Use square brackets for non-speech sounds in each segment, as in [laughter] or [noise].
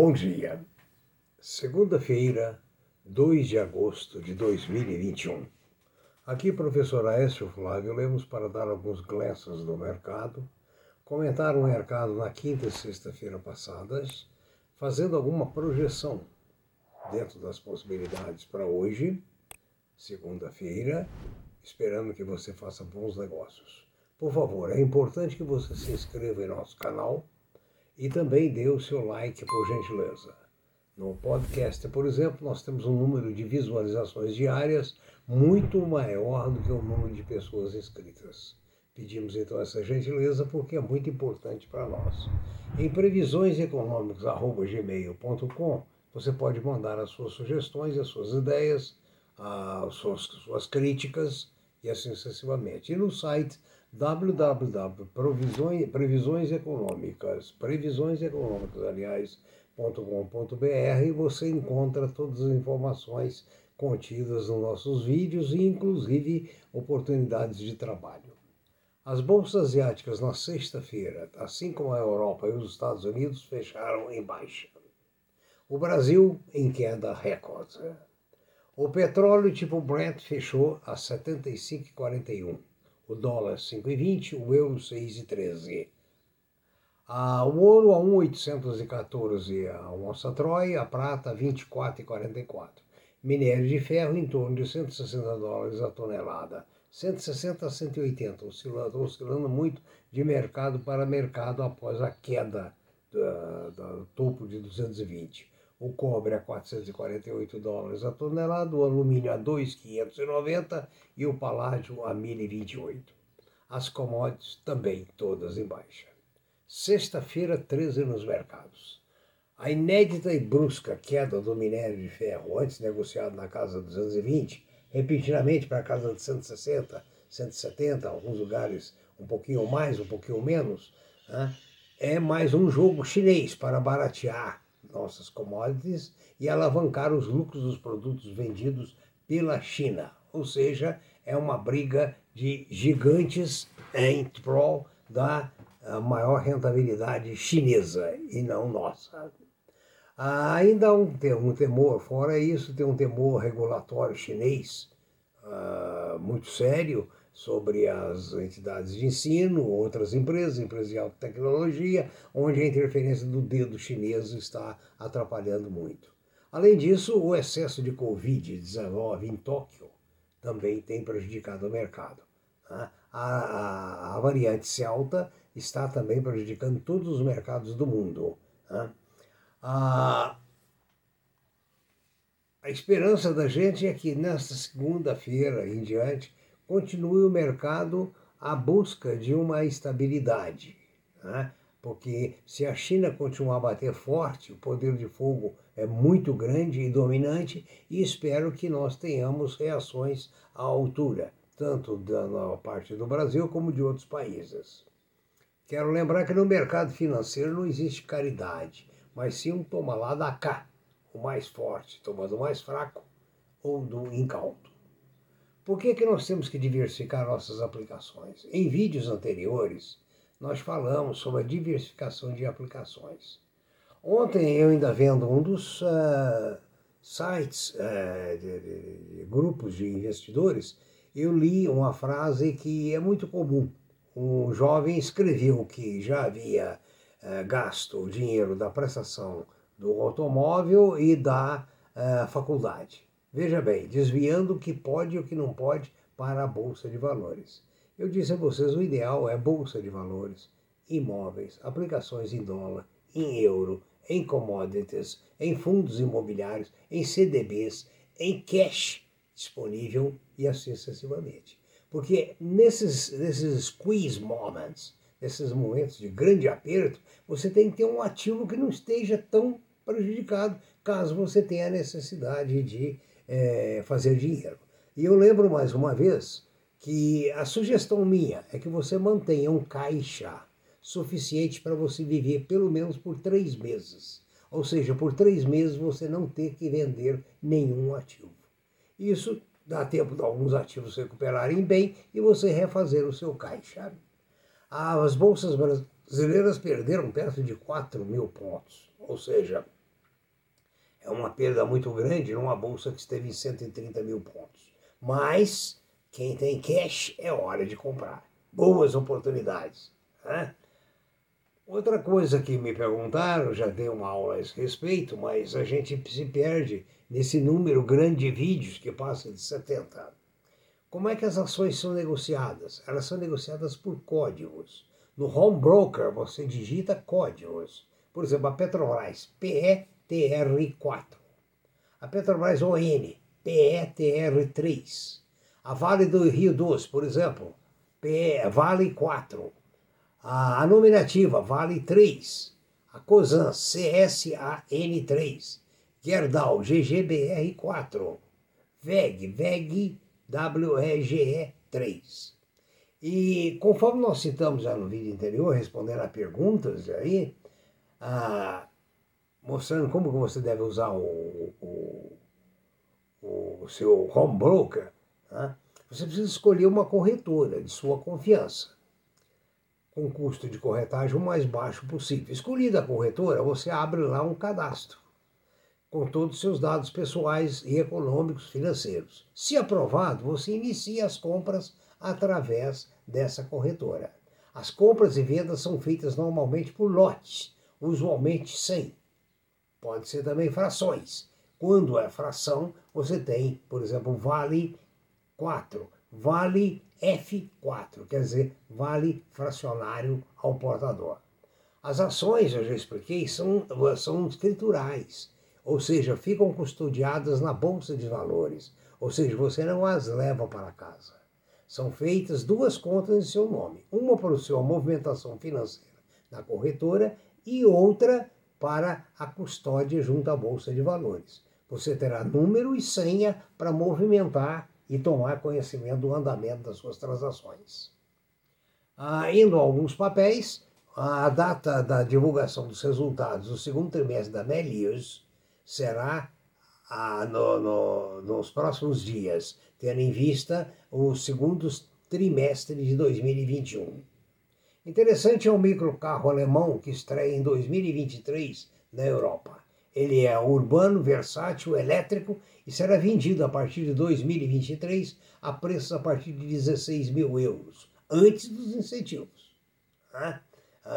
Bom dia. Segunda-feira, 2 de agosto de 2021. Aqui, professor Aécio Flávio, lemos para dar alguns glances do mercado, comentar o mercado na quinta e sexta-feira passadas, fazendo alguma projeção dentro das possibilidades para hoje, segunda-feira, esperando que você faça bons negócios. Por favor, é importante que você se inscreva em nosso canal e também dê o seu like, por gentileza. No podcast, por exemplo, nós temos um número de visualizações diárias muito maior do que o número de pessoas inscritas. Pedimos então essa gentileza porque é muito importante para nós. Em previsioneseconômicas.gmail.com você pode mandar as suas sugestões, as suas ideias, as suas, suas críticas e assim sucessivamente. E no site www.previsões econômicas, previsões econômicas, aliás, .com.br, você encontra todas as informações contidas nos nossos vídeos e inclusive oportunidades de trabalho. As bolsas asiáticas na sexta-feira, assim como a Europa e os Estados Unidos, fecharam em baixa. O Brasil em queda recorde. O petróleo tipo Brent fechou a 75,41 o dólar 5,20, o euro 6,13. Ah, o ouro a 1,814 a onça Troia, a prata 24,44. Minério de ferro em torno de 160 dólares a tonelada. 160 a 180, oscilando, oscilando muito de mercado para mercado após a queda do, do topo de 220 o cobre a 448 dólares a tonelada, o alumínio a 2,590 e o paládio a 1.028. As commodities também todas em baixa. Sexta-feira, 13 nos mercados. A inédita e brusca queda do minério de ferro, antes negociado na casa dos 220, repentinamente para a casa de 160, 170, alguns lugares um pouquinho mais, um pouquinho menos, né? é mais um jogo chinês para baratear nossas commodities e alavancar os lucros dos produtos vendidos pela China. Ou seja, é uma briga de gigantes em prol da eh, maior rentabilidade chinesa e não nossa. Há ainda um, um temor, fora isso, tem um temor regulatório chinês uh, muito sério sobre as entidades de ensino, outras empresas, empresas de alta tecnologia, onde a interferência do dedo chinês está atrapalhando muito. Além disso, o excesso de Covid-19 em Tóquio também tem prejudicado o mercado. Né? A, a, a, variante Celta está também prejudicando todos os mercados do mundo. Né? A, a esperança da gente é que nesta segunda-feira em diante continue o mercado à busca de uma estabilidade. Né? Porque se a China continuar a bater forte, o poder de fogo é muito grande e dominante, e espero que nós tenhamos reações à altura, tanto da parte do Brasil como de outros países. Quero lembrar que no mercado financeiro não existe caridade, mas sim um toma lá da cá, o mais forte, toma do mais fraco ou do incauto. Por que, que nós temos que diversificar nossas aplicações? Em vídeos anteriores, nós falamos sobre a diversificação de aplicações. Ontem, eu ainda vendo um dos uh, sites uh, de, de, de grupos de investidores, eu li uma frase que é muito comum. Um jovem escreveu que já havia uh, gasto o dinheiro da prestação do automóvel e da faculdade. Veja bem, desviando o que pode e o que não pode para a Bolsa de Valores. Eu disse a vocês, o ideal é Bolsa de Valores, imóveis, aplicações em dólar, em euro, em commodities, em fundos imobiliários, em CDBs, em cash disponível e assim sucessivamente. Porque nesses, nesses squeeze moments, nesses momentos de grande aperto, você tem que ter um ativo que não esteja tão prejudicado, caso você tenha a necessidade de é, fazer dinheiro. E eu lembro mais uma vez que a sugestão minha é que você mantenha um caixa suficiente para você viver pelo menos por três meses. Ou seja, por três meses você não ter que vender nenhum ativo. Isso dá tempo de alguns ativos recuperarem bem e você refazer o seu caixa. As bolsas brasileiras perderam perto de 4 mil pontos. Ou seja, é uma perda muito grande numa bolsa que esteve em 130 mil pontos. Mas quem tem cash é hora de comprar. Boas oportunidades. Né? Outra coisa que me perguntaram, já dei uma aula a esse respeito, mas a gente se perde nesse número grande de vídeos que passa de 70. Como é que as ações são negociadas? Elas são negociadas por códigos. No home broker você digita códigos. Por exemplo, a Petrobras, PETR4. A Petrobras ON, PETR3. A Vale do Rio Doce, por exemplo, PE, Vale 4. A, a nominativa, Vale 3. A COSAN, CSAN3. Gerdau, GGBR4. VEG, VEG WEGE3. E conforme nós citamos já no vídeo anterior, respondendo a perguntas aí, ah, mostrando como você deve usar o, o, o seu home broker, né? você precisa escolher uma corretora de sua confiança, com custo de corretagem o mais baixo possível. Escolhida a corretora, você abre lá um cadastro com todos os seus dados pessoais e econômicos financeiros. Se aprovado, você inicia as compras através dessa corretora. As compras e vendas são feitas normalmente por lotes, usualmente 100. Pode ser também frações. Quando é fração, você tem, por exemplo, vale 4, vale F4, quer dizer, vale fracionário ao portador. As ações, eu já expliquei, são, são escriturais ou seja, ficam custodiadas na bolsa de valores, ou seja, você não as leva para casa. São feitas duas contas em seu nome, uma para a sua movimentação financeira na corretora e outra para a custódia junto à bolsa de valores. Você terá número e senha para movimentar e tomar conhecimento do andamento das suas transações. Ah, indo a alguns papéis, a data da divulgação dos resultados do segundo trimestre da Melius será ah, no, no, nos próximos dias, tendo em vista o segundo trimestre de 2021. Interessante é o microcarro alemão que estreia em 2023 na Europa. Ele é urbano, versátil, elétrico e será vendido a partir de 2023 a preços a partir de 16 mil euros, antes dos incentivos. Ah,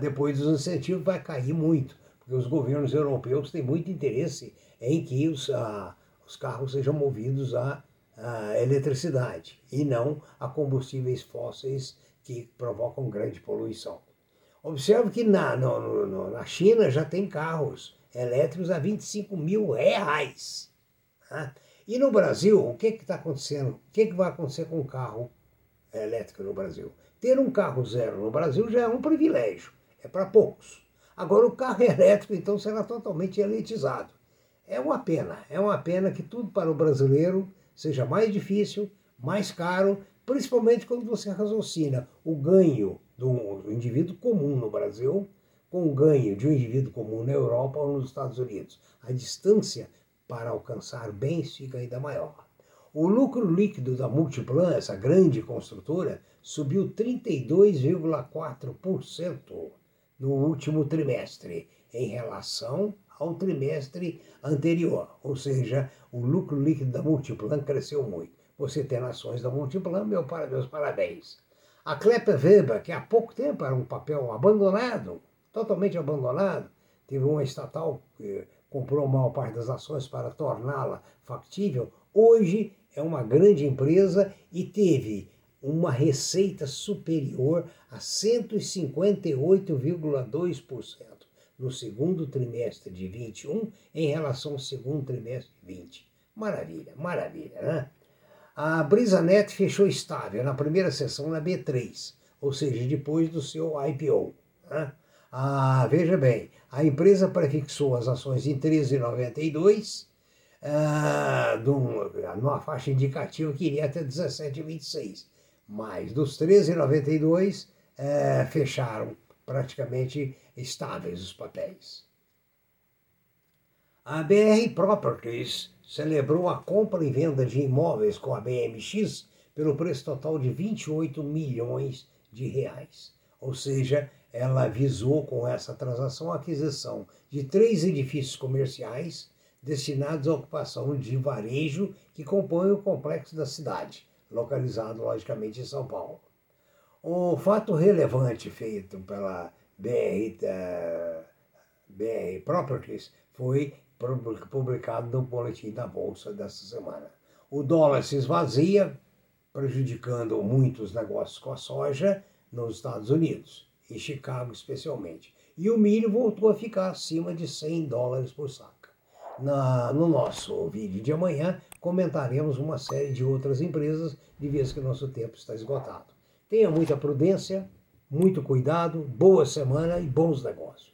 depois dos incentivos vai cair muito, porque os governos europeus têm muito interesse em que os, ah, os carros sejam movidos a, a eletricidade e não a combustíveis fósseis que provocam grande poluição. Observe que na, no, no, na China já tem carros elétricos a 25 mil reais. Né? E no Brasil, o que está acontecendo? O que, que vai acontecer com o carro elétrico no Brasil? Ter um carro zero no Brasil já é um privilégio, é para poucos. Agora, o carro [laughs] elétrico, então, será totalmente elitizado. É uma pena, é uma pena que tudo para o brasileiro seja mais difícil, mais caro, principalmente quando você raciocina o ganho do indivíduo comum no Brasil com o ganho de um indivíduo comum na Europa ou nos Estados Unidos. A distância para alcançar bens fica ainda maior. O lucro líquido da Multiplan, essa grande construtora, subiu 32,4% no último trimestre, em relação ao trimestre anterior. Ou seja, o lucro líquido da Multiplan cresceu muito. Você tem ações da Multiplan, meu, meus parabéns. A Klepper Weber, que há pouco tempo era um papel abandonado, totalmente abandonado, teve uma estatal que comprou a maior parte das ações para torná-la factível, hoje é uma grande empresa e teve uma receita superior a 158,2% no segundo trimestre de 21 em relação ao segundo trimestre de 20. Maravilha, maravilha, né? A BrisaNet fechou estável na primeira sessão na B3, ou seja, depois do seu IPO. Né? Ah, veja bem, a empresa prefixou as ações em 13,92, ah, numa faixa indicativa que iria até 17,26 mas dos 13,92 é, fecharam praticamente estáveis os papéis. A BR Properties celebrou a compra e venda de imóveis com a BMX pelo preço total de 28 milhões de reais. Ou seja, ela visou com essa transação a aquisição de três edifícios comerciais destinados à ocupação de varejo que compõem o complexo da cidade, localizado logicamente em São Paulo. Um fato relevante feito pela BR, uh, BR Properties foi publicado no boletim da Bolsa desta semana. O dólar se esvazia, prejudicando muitos negócios com a soja nos Estados Unidos, em Chicago especialmente. E o milho voltou a ficar acima de 100 dólares por saca. Na, no nosso vídeo de amanhã, comentaremos uma série de outras empresas, de vez que nosso tempo está esgotado. Tenha muita prudência, muito cuidado, boa semana e bons negócios.